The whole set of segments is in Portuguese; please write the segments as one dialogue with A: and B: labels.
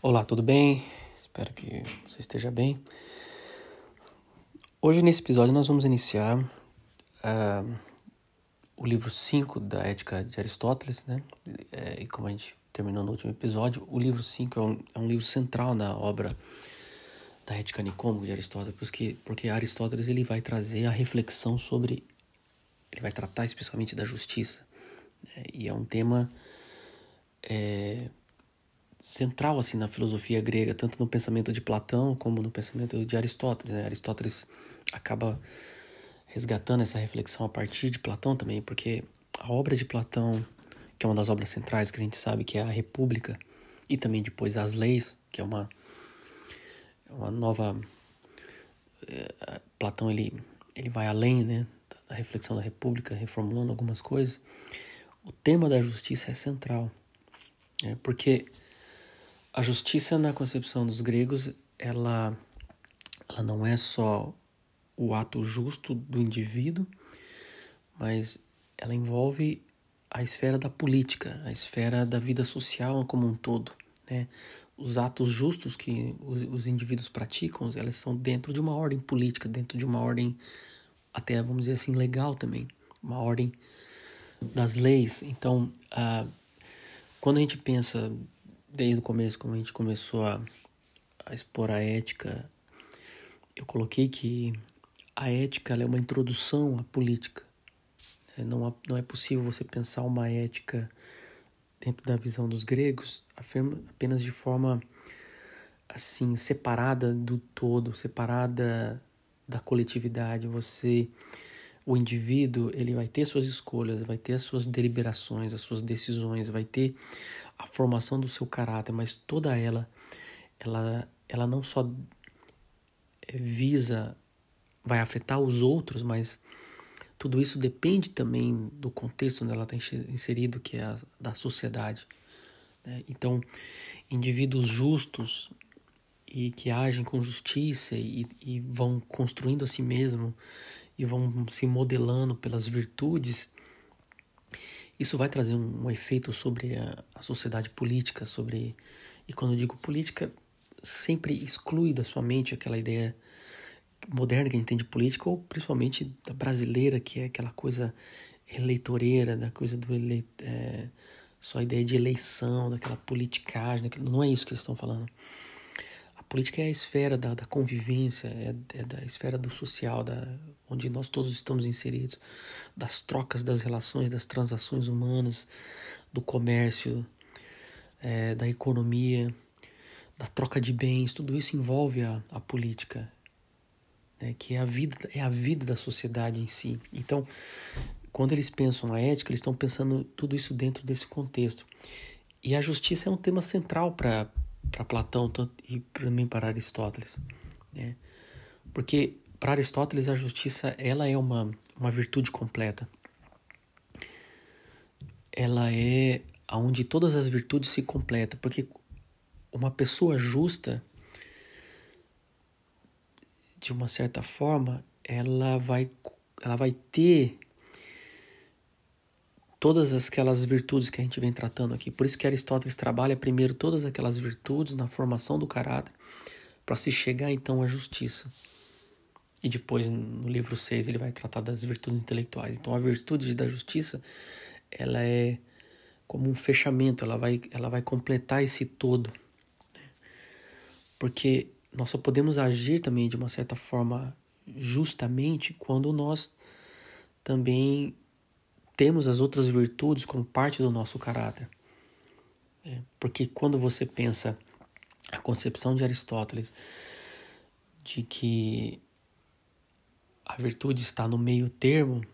A: Olá, tudo bem? Espero que você esteja bem. Hoje, nesse episódio, nós vamos iniciar uh, o livro 5 da Ética de Aristóteles, né? É, e como a gente terminou no último episódio, o livro 5 é, um, é um, livro central na obra da Ética Nicômaco de Aristóteles, porque, porque Aristóteles ele vai trazer a reflexão sobre. Ele vai tratar especialmente da justiça. Né? E é um tema. É, central assim na filosofia grega, tanto no pensamento de Platão como no pensamento de Aristóteles. Né? Aristóteles acaba resgatando essa reflexão a partir de Platão também, porque a obra de Platão, que é uma das obras centrais que a gente sabe que é a República, e também depois as Leis, que é uma, é uma nova. É, Platão ele, ele vai além né, da reflexão da República, reformulando algumas coisas. O tema da justiça é central, né, porque a justiça na concepção dos gregos, ela, ela não é só o ato justo do indivíduo, mas ela envolve a esfera da política, a esfera da vida social como um todo. Né? Os atos justos que os, os indivíduos praticam, elas são dentro de uma ordem política, dentro de uma ordem até, vamos dizer assim, legal também, uma ordem das leis. Então, uh, quando a gente pensa desde o começo, como a gente começou a, a expor a ética, eu coloquei que a ética é uma introdução à política. É, não, não é possível você pensar uma ética dentro da visão dos gregos apenas de forma assim separada do todo, separada da coletividade. Você, o indivíduo, ele vai ter suas escolhas, vai ter as suas deliberações, as suas decisões, vai ter a formação do seu caráter, mas toda ela, ela, ela não só visa, vai afetar os outros, mas tudo isso depende também do contexto onde ela está inserido, que é a da sociedade. Né? Então, indivíduos justos e que agem com justiça e, e vão construindo a si mesmo e vão se modelando pelas virtudes, isso vai trazer um, um efeito sobre a, a, sociedade política, sobre e quando eu digo política, sempre exclui da sua mente aquela ideia moderna que a gente tem de política, ou principalmente da brasileira, que é aquela coisa eleitoreira, da coisa do ele, é, só a ideia de eleição, daquela politicagem, não é isso que eles estão falando. Política é a esfera da, da convivência, é, é, da esfera do social, da, onde nós todos estamos inseridos, das trocas, das relações, das transações humanas, do comércio, é, da economia, da troca de bens, tudo isso envolve a, a política, né, que é a vida, é a vida da sociedade em si. Então, quando eles pensam a ética, eles estão pensando tudo isso dentro desse contexto. E a justiça é um tema central para para Platão e também para Aristóteles, né? Porque para Aristóteles a justiça ela é uma, uma virtude completa. Ela é aonde todas as virtudes se completam, porque uma pessoa justa de uma certa forma, ela vai ela vai ter todas aquelas virtudes que a gente vem tratando aqui. Por isso que Aristóteles trabalha primeiro todas aquelas virtudes na formação do caráter, para se chegar então à justiça. E depois, no livro 6, ele vai tratar das virtudes intelectuais. Então, a virtude da justiça, ela é como um fechamento, ela vai, ela vai completar esse todo. Porque nós só podemos agir também de uma certa forma justamente quando nós também temos as outras virtudes como parte do nosso caráter. É, porque quando você pensa a concepção de Aristóteles de que a virtude está no meio termo,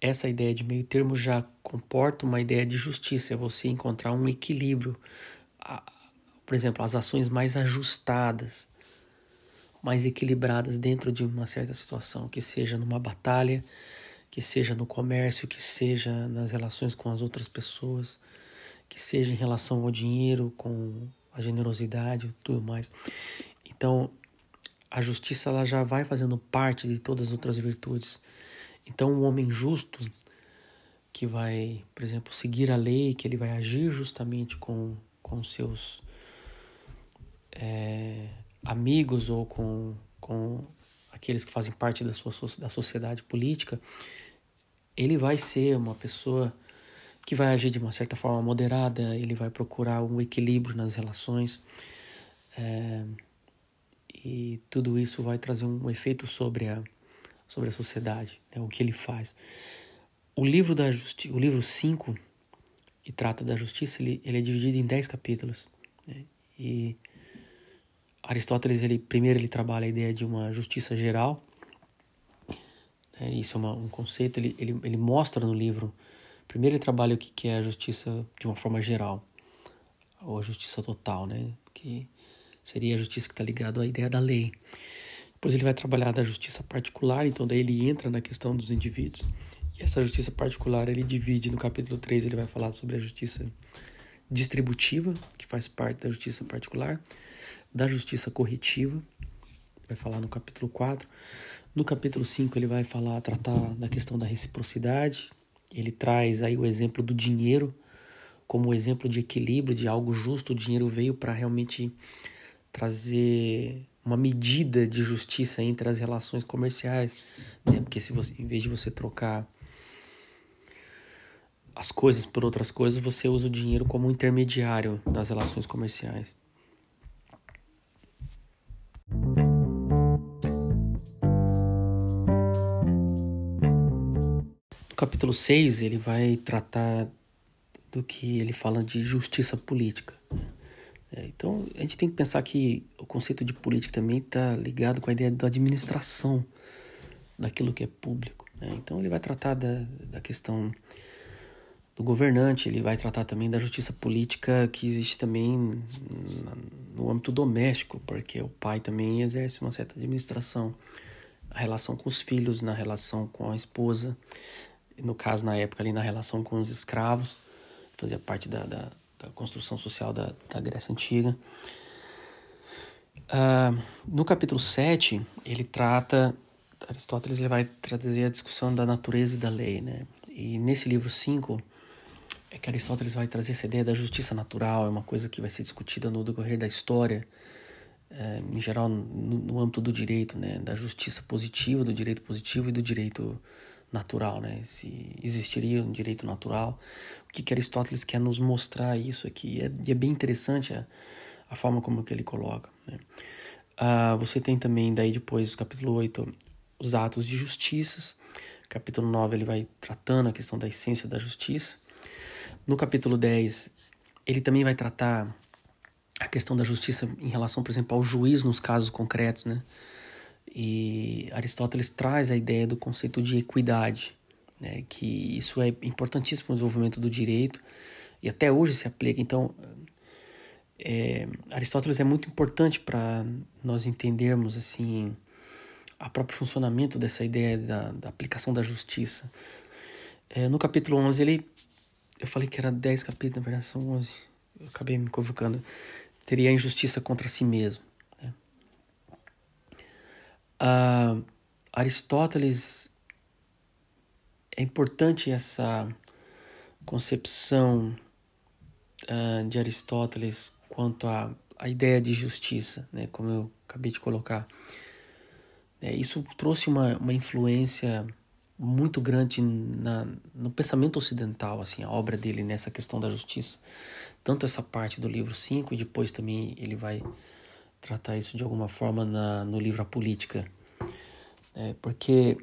A: essa ideia de meio termo já comporta uma ideia de justiça, é você encontrar um equilíbrio. Por exemplo, as ações mais ajustadas, mais equilibradas dentro de uma certa situação, que seja numa batalha, que seja no comércio, que seja nas relações com as outras pessoas, que seja em relação ao dinheiro, com a generosidade, tudo mais. Então, a justiça ela já vai fazendo parte de todas as outras virtudes. Então, um homem justo que vai, por exemplo, seguir a lei, que ele vai agir justamente com com seus amigos ou com, com aqueles que fazem parte da, sua, da sociedade política, ele vai ser uma pessoa que vai agir de uma certa forma moderada, ele vai procurar um equilíbrio nas relações. É, e tudo isso vai trazer um efeito sobre a, sobre a sociedade, né, o que ele faz. O livro da justi o livro 5, que trata da justiça, ele, ele é dividido em 10 capítulos. Né, e Aristóteles, ele primeiro ele trabalha a ideia de uma justiça geral. Né, isso é uma, um conceito, ele, ele, ele mostra no livro, primeiro ele trabalha o que é a justiça de uma forma geral, ou a justiça total, né? Que seria a justiça que está ligada à ideia da lei. Depois ele vai trabalhar da justiça particular, então daí ele entra na questão dos indivíduos. E essa justiça particular ele divide no capítulo 3, ele vai falar sobre a justiça distributiva, que faz parte da justiça particular, da justiça corretiva, vai falar no capítulo 4. No capítulo 5 ele vai falar, tratar da questão da reciprocidade. Ele traz aí o exemplo do dinheiro como exemplo de equilíbrio, de algo justo. O dinheiro veio para realmente trazer uma medida de justiça entre as relações comerciais, né? Porque se você, em vez de você trocar as coisas por outras coisas, você usa o dinheiro como um intermediário das relações comerciais. No capítulo 6, ele vai tratar do que ele fala de justiça política. É, então, a gente tem que pensar que o conceito de política também está ligado com a ideia da administração daquilo que é público. Né? Então, ele vai tratar da, da questão do governante, ele vai tratar também da justiça política que existe também no âmbito doméstico, porque o pai também exerce uma certa administração, a relação com os filhos, na relação com a esposa, no caso, na época, ali na relação com os escravos, fazia parte da, da da construção social da, da Grécia Antiga. Uh, no capítulo 7, ele trata, Aristóteles ele vai trazer a discussão da natureza e da lei, né? E nesse livro 5, é que Aristóteles vai trazer essa ideia da justiça natural, é uma coisa que vai ser discutida no decorrer da história, é, em geral no, no âmbito do direito, né? Da justiça positiva, do direito positivo e do direito natural, né? Se existiria um direito natural, o que, que Aristóteles quer nos mostrar isso aqui? É, e é bem interessante a, a forma como que ele coloca. Né? Uh, você tem também daí depois, capítulo 8, os atos de justiças. Capítulo 9 ele vai tratando a questão da essência da justiça. No capítulo 10, ele também vai tratar a questão da justiça em relação, por exemplo, ao juiz nos casos concretos, né? E Aristóteles traz a ideia do conceito de equidade, né, que isso é importantíssimo no desenvolvimento do direito e até hoje se aplica. Então, é, Aristóteles é muito importante para nós entendermos assim a próprio funcionamento dessa ideia da, da aplicação da justiça. É, no capítulo 11, ele, eu falei que era 10 capítulos, na verdade são 11, eu acabei me convocando, teria a injustiça contra si mesmo. Uh, Aristóteles é importante essa concepção uh, de Aristóteles quanto à, à ideia de justiça, né, como eu acabei de colocar. É, isso trouxe uma, uma influência muito grande na, no pensamento ocidental, assim, a obra dele nessa questão da justiça. Tanto essa parte do livro 5 e depois também ele vai tratar isso de alguma forma na, no livro A Política. É, porque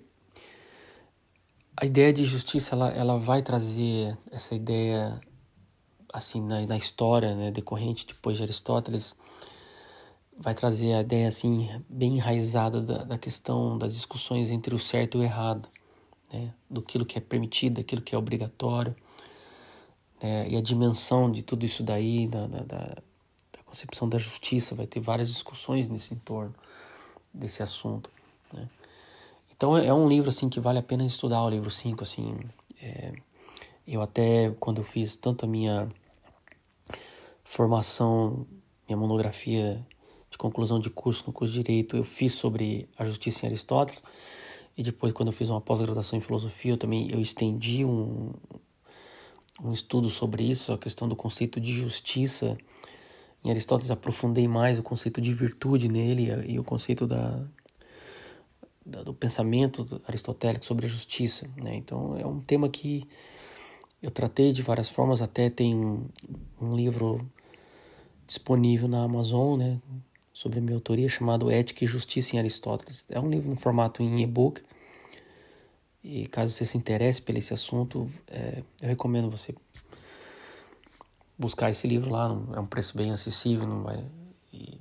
A: a ideia de justiça ela, ela vai trazer essa ideia assim na, na história né, decorrente depois de Aristóteles vai trazer a ideia assim bem enraizada da, da questão das discussões entre o certo e o errado né, do que é permitido daquilo que é obrigatório né, e a dimensão de tudo isso daí da, da, da concepção da justiça, vai ter várias discussões nesse entorno desse assunto. Né? Então é, é um livro assim que vale a pena estudar, o livro 5, assim. É, eu até, quando eu fiz tanto a minha formação, minha monografia de conclusão de curso no curso de Direito, eu fiz sobre a justiça em Aristóteles, e depois quando eu fiz uma pós-graduação em filosofia, eu também eu estendi um, um estudo sobre isso, a questão do conceito de justiça em Aristóteles aprofundei mais o conceito de virtude nele e o conceito da, da do pensamento aristotélico sobre a justiça. Né? Então é um tema que eu tratei de várias formas, até tem um, livro disponível na Amazon, né, sobre minha autoria, chamado Ética e Justiça em Aristóteles. É um livro no formato em e-book. E caso você se interesse por esse assunto, é, eu recomendo você buscar esse livro lá, é um preço bem acessível, não vai. E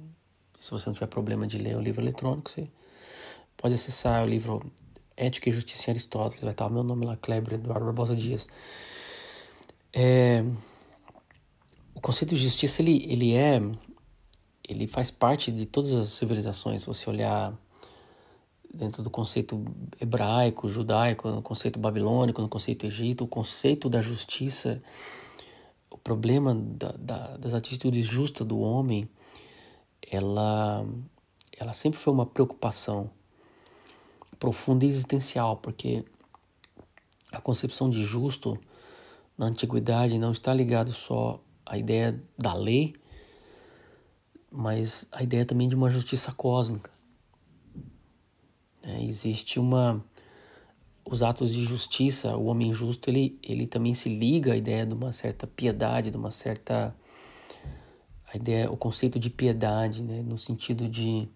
A: se você não tiver problema de ler o livro eletrônico, você pode acessar o livro Ética e Justiça em Aristóteles, vai estar o meu nome lá, Kleber Eduardo Barbosa Dias. É, o conceito de justiça ele, ele é ele faz parte de todas as civilizações. Se você olhar dentro do conceito hebraico, judaico, no conceito babilônico, no conceito egito, o conceito da justiça problema da, da, das atitudes justas do homem, ela, ela sempre foi uma preocupação profunda e existencial, porque a concepção de justo na antiguidade não está ligado só à ideia da lei, mas a ideia também de uma justiça cósmica. É, existe uma os atos de justiça, o homem justo, ele, ele também se liga à ideia de uma certa piedade, de uma certa a ideia, o conceito de piedade, né, no sentido de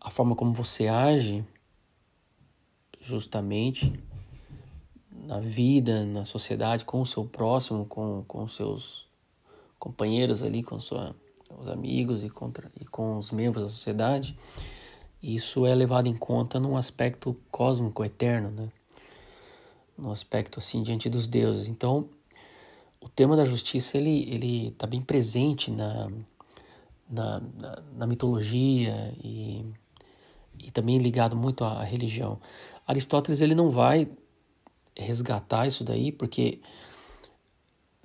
A: a forma como você age justamente na vida, na sociedade, com o seu próximo, com, com os seus companheiros ali, com sua, os amigos e, contra, e com os membros da sociedade, isso é levado em conta num aspecto cósmico, eterno, né? Num aspecto assim diante dos deuses. Então, o tema da justiça ele ele está bem presente na na, na, na mitologia e, e também ligado muito à, à religião. Aristóteles ele não vai resgatar isso daí porque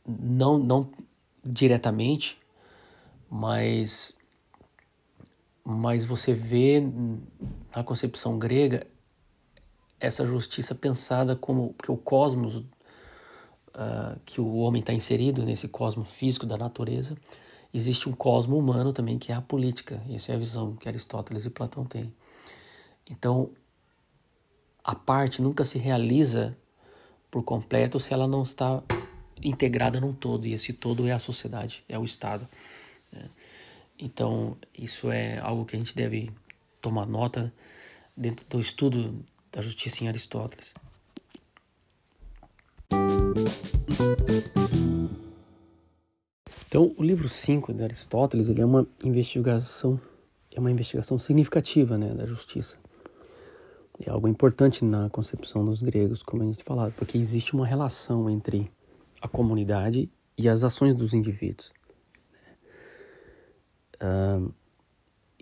A: não não diretamente, mas mas você vê na concepção grega essa justiça pensada como que o cosmos uh, que o homem está inserido nesse cosmos físico da natureza existe um cosmo humano também que é a política essa é a visão que Aristóteles e Platão têm então a parte nunca se realiza por completo se ela não está integrada num todo e esse todo é a sociedade é o Estado né? Então, isso é algo que a gente deve tomar nota dentro do estudo da justiça em Aristóteles. Então, o livro 5 de Aristóteles, ele é uma investigação, é uma investigação significativa, né, da justiça. É algo importante na concepção dos gregos, como a gente falava, porque existe uma relação entre a comunidade e as ações dos indivíduos.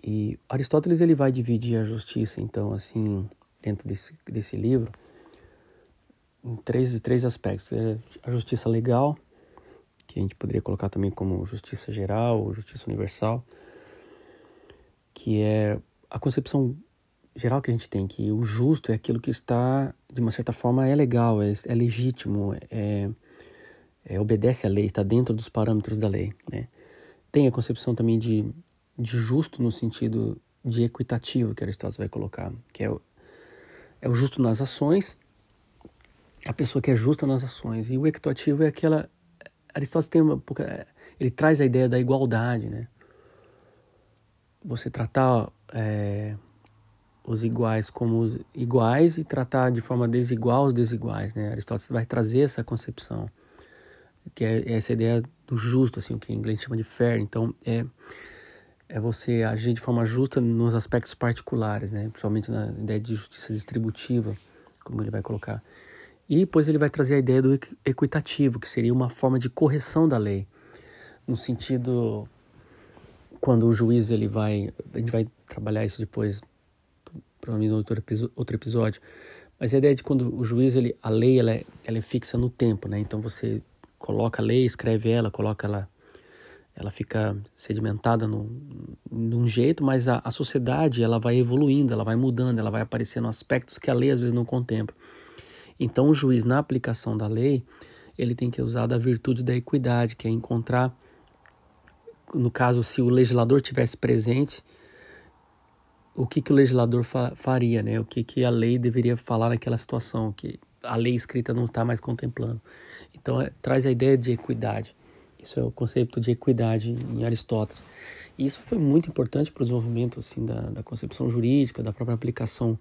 A: E Aristóteles ele vai dividir a justiça, então, assim, dentro desse, desse livro, em três, três aspectos. É a justiça legal, que a gente poderia colocar também como justiça geral ou justiça universal, que é a concepção geral que a gente tem, que o justo é aquilo que está, de uma certa forma, é legal, é, é legítimo, é, é, obedece à lei, está dentro dos parâmetros da lei, né? Tem a concepção também de, de justo no sentido de equitativo que Aristóteles vai colocar, que é o, é o justo nas ações, a pessoa que é justa nas ações. E o equitativo é aquela. Aristóteles tem uma. Ele traz a ideia da igualdade, né? Você tratar é, os iguais como os iguais e tratar de forma desigual os desiguais, né? Aristóteles vai trazer essa concepção, que é essa ideia do justo, assim, o que em inglês chama de fair. Então, é, é você agir de forma justa nos aspectos particulares, né? principalmente na ideia de justiça distributiva, como ele vai colocar. E depois ele vai trazer a ideia do equitativo, que seria uma forma de correção da lei, no sentido quando o juiz ele vai, a gente vai trabalhar isso depois, provavelmente no outro, episódio, mas a ideia de quando o juiz ele, a lei ela é, ela é fixa no tempo, né? Então você coloca a lei, escreve ela, coloca ela, ela fica sedimentada num, num jeito, mas a, a sociedade ela vai evoluindo, ela vai mudando, ela vai aparecendo aspectos que a lei às vezes não contempla. Então o juiz na aplicação da lei ele tem que usar da virtude da equidade, que é encontrar no caso, se o legislador tivesse presente, o que, que o legislador fa faria, né? O que, que a lei deveria falar naquela situação que a lei escrita não está mais contemplando. Então, é, traz a ideia de equidade. Isso é o conceito de equidade em Aristóteles. E isso foi muito importante para o desenvolvimento assim, da, da concepção jurídica, da própria aplicação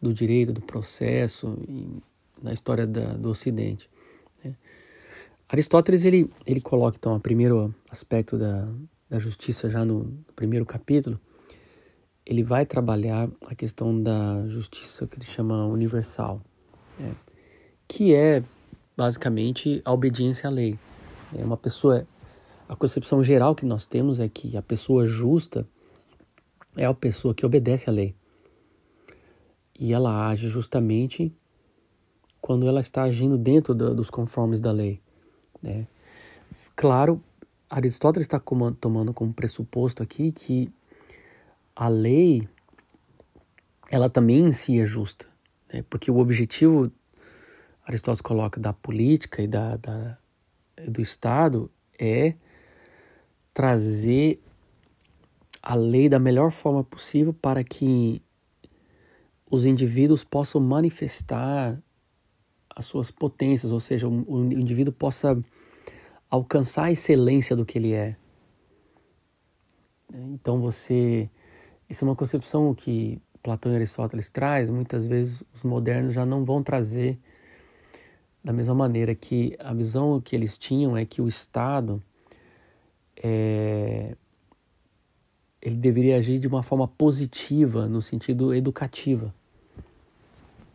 A: do direito, do processo e, na história da, do Ocidente. Né? Aristóteles ele, ele coloca então o primeiro aspecto da, da justiça já no, no primeiro capítulo. Ele vai trabalhar a questão da justiça que ele chama universal, né? que é basicamente a obediência à lei. É uma pessoa, a concepção geral que nós temos é que a pessoa justa é a pessoa que obedece à lei. E ela age justamente quando ela está agindo dentro do, dos conformes da lei. Né? Claro, Aristóteles está tomando como pressuposto aqui que a lei ela também em si é justa, né? porque o objetivo Aristóteles coloca da política e da, da, do Estado é trazer a lei da melhor forma possível para que os indivíduos possam manifestar as suas potências, ou seja, o, indivíduo possa alcançar a excelência do que ele é. Então você, isso é uma concepção que Platão e Aristóteles traz, muitas vezes os modernos já não vão trazer da mesma maneira que a visão que eles tinham é que o Estado é, ele deveria agir de uma forma positiva, no sentido educativa.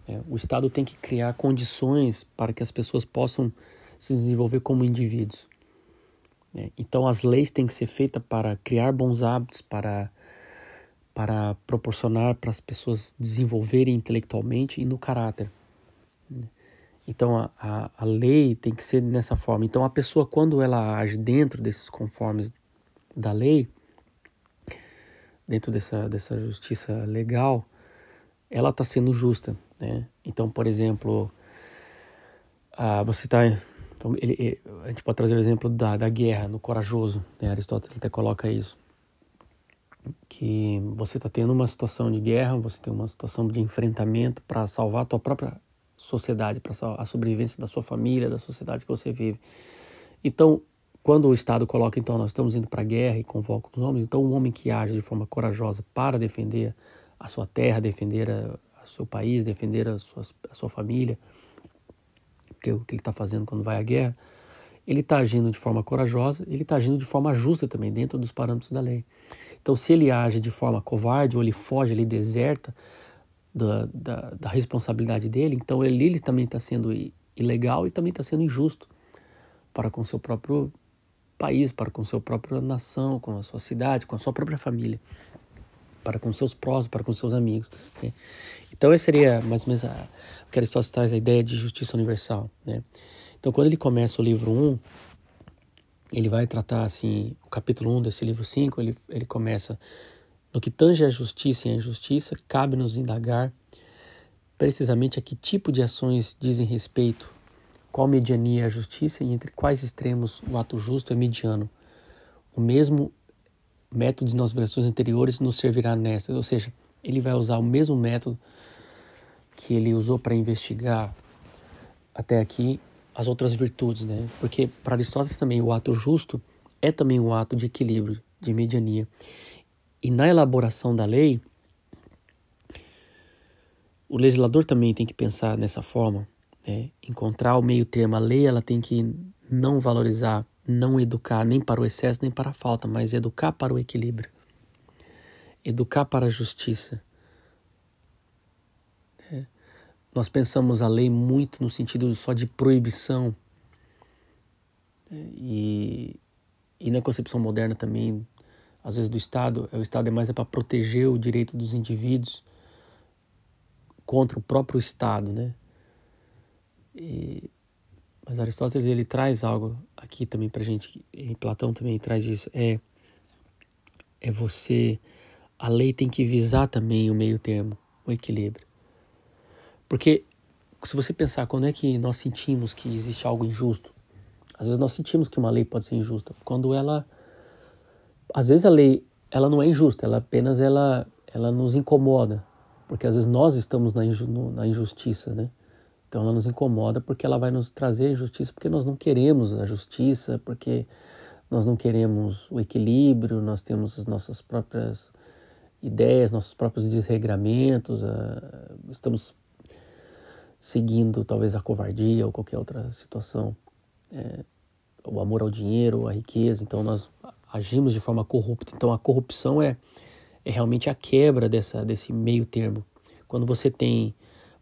A: É, o Estado tem que criar condições para que as pessoas possam se desenvolver como indivíduos. É, então, as leis têm que ser feitas para criar bons hábitos, para, para proporcionar para as pessoas desenvolverem intelectualmente e no caráter. Então a, a, a, lei tem que ser dessa forma. Então a pessoa, quando ela age dentro desses conformes da lei, dentro dessa, dessa justiça legal, ela está sendo justa. Né? Então, por exemplo, ah, você está. Então, a gente pode trazer o exemplo da, da guerra, no corajoso. Né? Aristóteles até coloca isso. Que você está tendo uma situação de guerra, você tem uma situação de enfrentamento para salvar a tua própria sociedade, para a sobrevivência da sua família, da sociedade que você vive. Então, quando o Estado coloca, então, nós estamos indo para a guerra e convoca os homens, então, um homem que age de forma corajosa para defender a sua terra, defender a, a seu país, defender a sua, a sua família, que é o que ele está fazendo quando vai à guerra, ele está agindo de forma corajosa, ele está agindo de forma justa também, dentro dos parâmetros da lei. Então, se ele age de forma covarde, ou ele foge, ele deserta, da, da, da responsabilidade dele, então ele, ele também está sendo ilegal e também está sendo injusto para com seu próprio país, para com sua própria nação, com a sua cidade, com a sua própria família, para com seus próximos, para com seus amigos. Né? Então esse seria mais ou menos o que Aristóteles traz a ideia de justiça universal. Né? Então quando ele começa o livro 1, ele vai tratar assim, o capítulo 1 desse livro 5, ele, ele começa no que tange à justiça e à injustiça, cabe-nos indagar precisamente a que tipo de ações dizem respeito, qual mediania é a justiça e entre quais extremos o ato justo é mediano. O mesmo método nas versões anteriores nos servirá nessa, ou seja, ele vai usar o mesmo método que ele usou para investigar até aqui as outras virtudes, né? Porque para Aristóteles também o ato justo é também um ato de equilíbrio, de mediania. E na elaboração da lei, o legislador também tem que pensar nessa forma, né? encontrar o meio termo. A lei ela tem que não valorizar, não educar nem para o excesso nem para a falta, mas educar para o equilíbrio, educar para a justiça. É. Nós pensamos a lei muito no sentido só de proibição né? e, e na concepção moderna também às vezes do Estado, é o Estado é mais é para proteger o direito dos indivíduos contra o próprio Estado, né? E, mas Aristóteles ele traz algo aqui também para gente, e Platão também traz isso, é é você a lei tem que visar também o meio termo, o equilíbrio. Porque se você pensar quando é que nós sentimos que existe algo injusto, às vezes nós sentimos que uma lei pode ser injusta quando ela às vezes a lei ela não é injusta, ela apenas ela, ela nos incomoda, porque às vezes nós estamos na, inju, na injustiça, né? Então ela nos incomoda porque ela vai nos trazer injustiça, porque nós não queremos a justiça, porque nós não queremos o equilíbrio, nós temos as nossas próprias ideias, nossos próprios desregramentos, estamos seguindo talvez a covardia ou qualquer outra situação, é, o amor ao dinheiro, a riqueza, então nós agimos de forma corrupta. Então a corrupção é, é realmente a quebra dessa, desse meio termo. Quando você tem,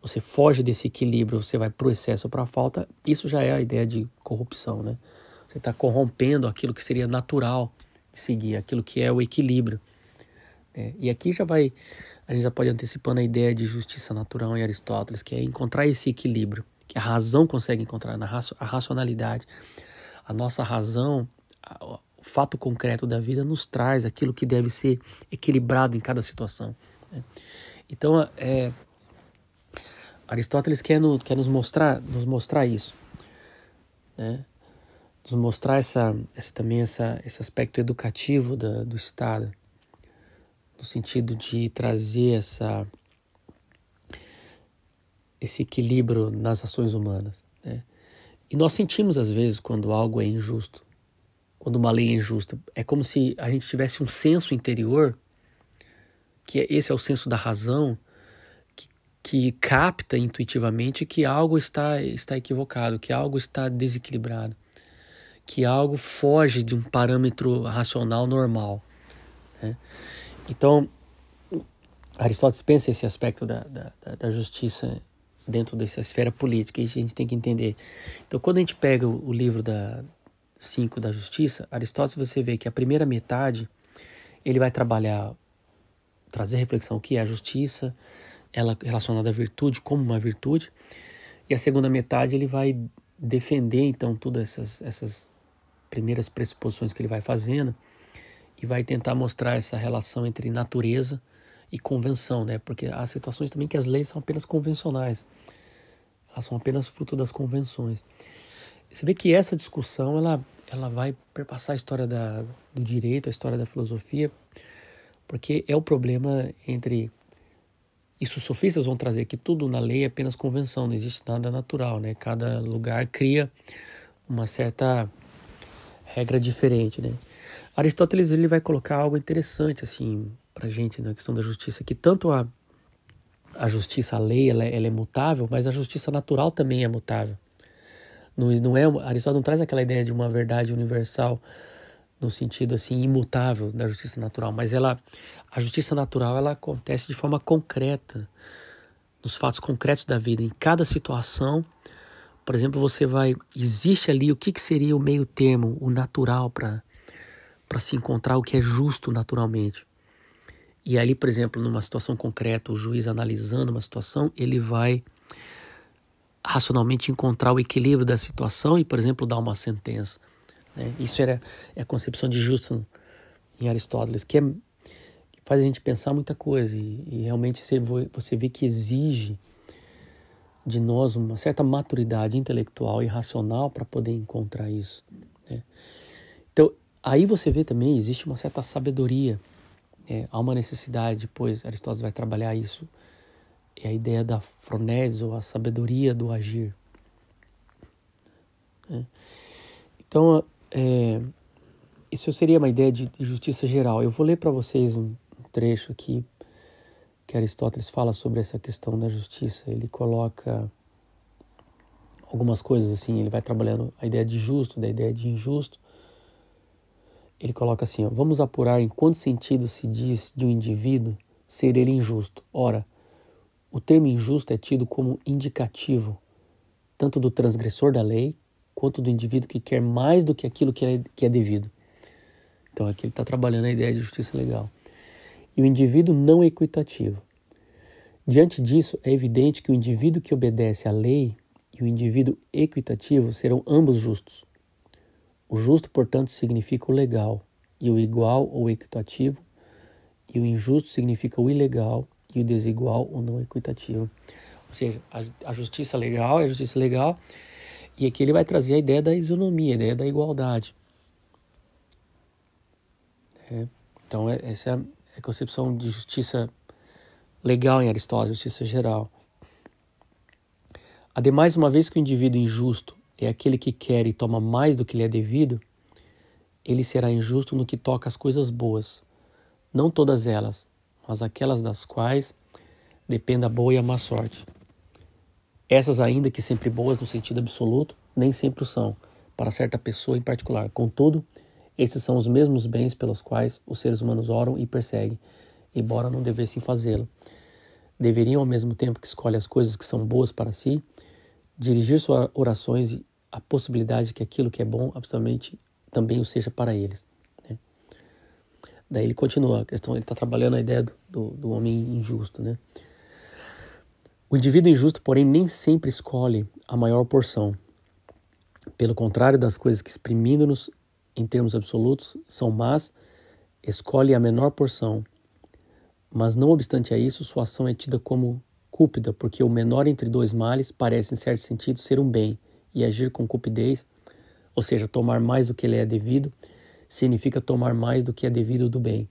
A: você foge desse equilíbrio, você vai para o excesso ou para a falta, isso já é a ideia de corrupção, né? Você está corrompendo aquilo que seria natural de seguir, aquilo que é o equilíbrio. É, e aqui já vai, a gente já pode antecipando a ideia de justiça natural em Aristóteles, que é encontrar esse equilíbrio, que a razão consegue encontrar, na a racionalidade. A nossa razão, o fato concreto da vida nos traz aquilo que deve ser equilibrado em cada situação. Né? Então, é, Aristóteles quer, no, quer nos mostrar, nos mostrar isso, né? nos mostrar essa, essa também essa, esse aspecto educativo da, do Estado no sentido de trazer essa esse equilíbrio nas ações humanas. Né? E nós sentimos às vezes quando algo é injusto, quando uma lei é injusta. É como se a gente tivesse um senso interior, que é, esse é o senso da razão, que, capta intuitivamente que algo está, está equivocado, que algo está desequilibrado, que algo foge de um parâmetro racional normal. Né? Então, Aristóteles pensa esse aspecto da, da, da, justiça dentro dessa esfera política e a gente tem que entender. Então, quando a gente pega o, o livro da 5 da justiça, Aristóteles você vê que a primeira metade ele vai trabalhar, trazer reflexão o que é a justiça, ela relacionada à virtude como uma virtude, e a segunda metade ele vai defender então todas essas, essas primeiras pressuposições que ele vai fazendo e vai tentar mostrar essa relação entre natureza e convenção, né? Porque há situações também que as leis são apenas convencionais, elas são apenas fruto das convenções. Você vê que essa discussão ela, ela vai perpassar a história da, do direito, a história da filosofia, porque é o problema entre isso os sofistas vão trazer que tudo na lei é apenas convenção, não existe nada natural, né? Cada lugar cria uma certa regra diferente, né? Aristóteles ele vai colocar algo interessante assim para gente na questão da justiça, que tanto a, a justiça, a lei, ela, é, ela é mutável, mas a justiça natural também é mutável. Não, não é Aristóteles não traz aquela ideia de uma verdade universal no sentido assim imutável da justiça natural, mas ela a justiça natural ela acontece de forma concreta nos fatos concretos da vida, em cada situação. Por exemplo, você vai existe ali o que, que seria o meio termo, o natural para para se encontrar o que é justo naturalmente. E ali, por exemplo, numa situação concreta, o juiz analisando uma situação, ele vai racionalmente encontrar o equilíbrio da situação e, por exemplo, dar uma sentença. Né? Isso era é a concepção de justo em Aristóteles, que, é, que faz a gente pensar muita coisa e, e realmente você, vê que exige de nós uma certa maturidade intelectual e racional para poder encontrar isso. Né? Então, Aí você vê também, existe uma certa sabedoria. É, há uma necessidade, depois Aristóteles vai trabalhar isso. É a ideia da fronese, ou a sabedoria do agir. É. Então, é, isso seria uma ideia de, justiça geral. Eu vou ler para vocês um, trecho aqui que Aristóteles fala sobre essa questão da justiça. Ele coloca algumas coisas assim, ele vai trabalhando a ideia de justo, da ideia de injusto, ele coloca assim: ó, vamos apurar em quanto sentido se diz de um indivíduo ser ele injusto. Ora, o termo injusto é tido como indicativo tanto do transgressor da lei quanto do indivíduo que quer mais do que aquilo que é, que é devido. Então aqui ele está trabalhando a ideia de justiça legal. E o indivíduo não equitativo. Diante disso, é evidente que o indivíduo que obedece à lei e o indivíduo equitativo serão ambos justos. O justo, portanto, significa o legal, e o igual ou equitativo, e o injusto significa o ilegal, e o desigual ou não equitativo. Ou seja, a, justiça legal é a justiça legal, e aqui ele vai trazer a ideia da isonomia, a ideia da igualdade. É, então, é, essa é a, é concepção de justiça legal em Aristóteles, justiça geral. Ademais, uma vez que o indivíduo injusto é aquele que quer e toma mais do que lhe é devido, ele será injusto no que toca às coisas boas, não todas elas, mas aquelas das quais depende a boa e a má sorte. Essas, ainda que sempre boas no sentido absoluto, nem sempre o são, para certa pessoa em particular. Contudo, esses são os mesmos bens pelos quais os seres humanos oram e perseguem, embora não devessem fazê-lo. Deveriam, ao mesmo tempo que escolhem as coisas que são boas para si, dirigir suas orações à possibilidade de que aquilo que é bom absolutamente também o seja para eles. Né? Daí ele continua a questão, ele está trabalhando a ideia do, do, do, homem injusto. Né? O indivíduo injusto, porém, nem sempre escolhe a maior porção. Pelo contrário das coisas que, exprimindo-nos em termos absolutos, são más, escolhe a menor porção. Mas, não obstante a isso, sua ação é tida como cúpida, porque o menor entre dois males parece, em certo sentido, ser um bem, e agir com cupidez, ou seja, tomar mais do que lhe é devido, significa tomar mais do que é devido do bem.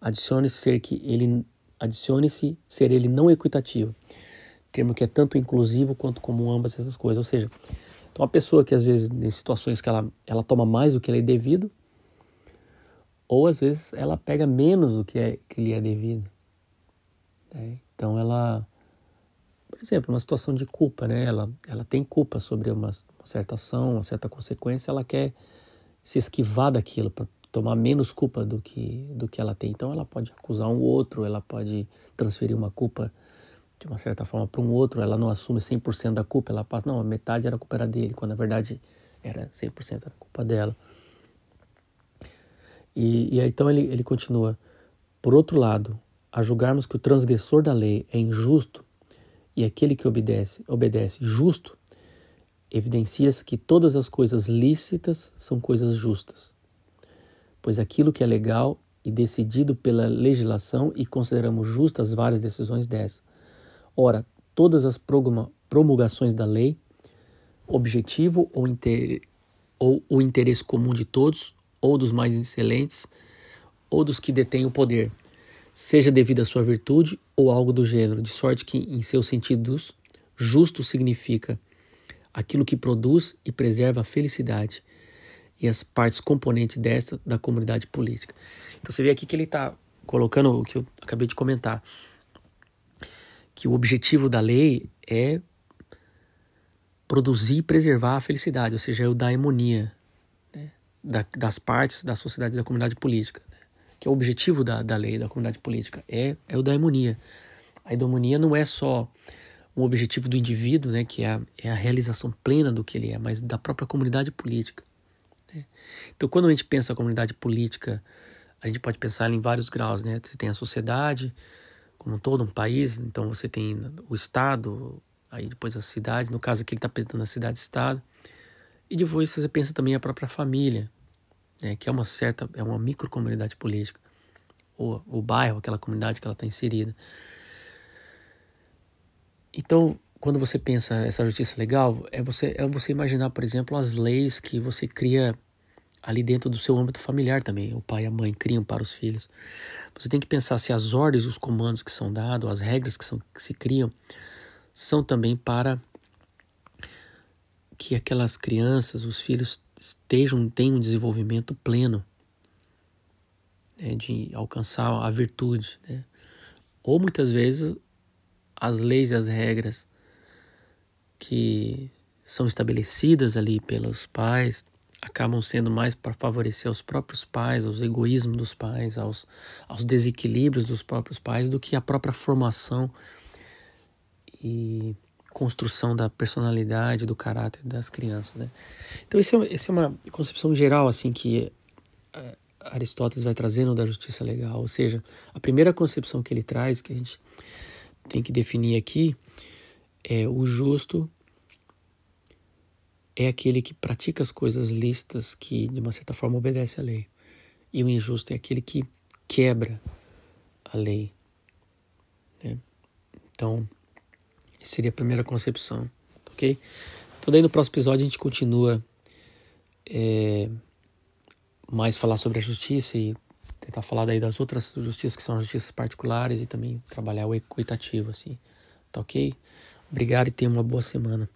A: Adicione-se ser que ele adicione-se ser ele não equitativo, termo que é tanto inclusivo quanto comum ambas essas coisas, ou seja, então uma pessoa que às vezes em situações que ela ela toma mais do que lhe é devido, ou às vezes ela pega menos do que, é, que lhe é devido. Né? Então ela exemplo, uma situação de culpa, né? Ela, ela tem culpa sobre uma, uma certa ação, uma certa consequência, ela quer se esquivar daquilo para tomar menos culpa do que, do que ela tem. Então ela pode acusar um outro, ela pode transferir uma culpa de uma certa forma para um outro, ela não assume 100% da culpa, ela passa, não, a metade era culpa era dele, quando na verdade era 100% era culpa dela. E, e aí, então ele, ele continua, por outro lado, a julgarmos que o transgressor da lei é injusto e aquele que obedece, obedece justo, evidencia-se que todas as coisas lícitas são coisas justas. Pois aquilo que é legal e decidido pela legislação e consideramos justas várias decisões dessa. Ora, todas as promulgações da lei, objetivo ou, inter, ou o interesse comum de todos, ou dos mais excelentes, ou dos que detêm o poder, seja devido à sua virtude ou algo do gênero, de sorte que, em seus sentidos, justo significa aquilo que produz e preserva a felicidade e as partes componentes desta da comunidade política. Então você vê aqui que ele está colocando o que eu acabei de comentar, que o objetivo da lei é produzir e preservar a felicidade, ou seja, é o daimonia né, da, das partes da sociedade da comunidade política que é o objetivo da, da lei da comunidade política, é, é o da harmonia. A idomonia não é só um objetivo do indivíduo, né, que é a, é a realização plena do que ele é, mas da própria comunidade política. Né? Então, quando a gente pensa a comunidade política, a gente pode pensar em vários graus, né? Você tem a sociedade como um todo, um país, então você tem o Estado, aí depois a cidade, no caso aqui ele está pensando na cidade-estado, e depois você pensa também a própria família, né, que é uma certa, é uma microcomunidade política, ou o bairro, aquela comunidade que ela está inserida. Então, quando você pensa essa justiça legal, é você, é você imaginar, por exemplo, as leis que você cria ali dentro do seu âmbito familiar também. O pai e a mãe criam para os filhos. Você tem que pensar se as ordens, os comandos que são dados, as regras que, são, que se criam, são também para que aquelas crianças, os filhos, estejam, tenham um desenvolvimento pleno né, de alcançar a virtude. Né? Ou muitas vezes as leis e as regras que são estabelecidas ali pelos pais acabam sendo mais para favorecer os próprios pais, aos egoísmos dos pais, aos, aos desequilíbrios dos próprios pais, do que a própria formação e construção da personalidade, do caráter das crianças, né? Então esse é, é uma concepção geral assim que uh, Aristóteles vai trazendo da justiça legal, ou seja, a primeira concepção que ele traz que a gente tem que definir aqui é o justo é aquele que pratica as coisas lícitas que de uma certa forma obedece à lei e o injusto é aquele que quebra a lei. Né? Então seria a primeira concepção, ok? Então daí no próximo episódio a gente continua é, mais falar sobre a justiça e tentar falar daí das outras justiças que são justiças particulares e também trabalhar o equitativo, assim. Tá ok? Obrigado e tenha uma boa semana.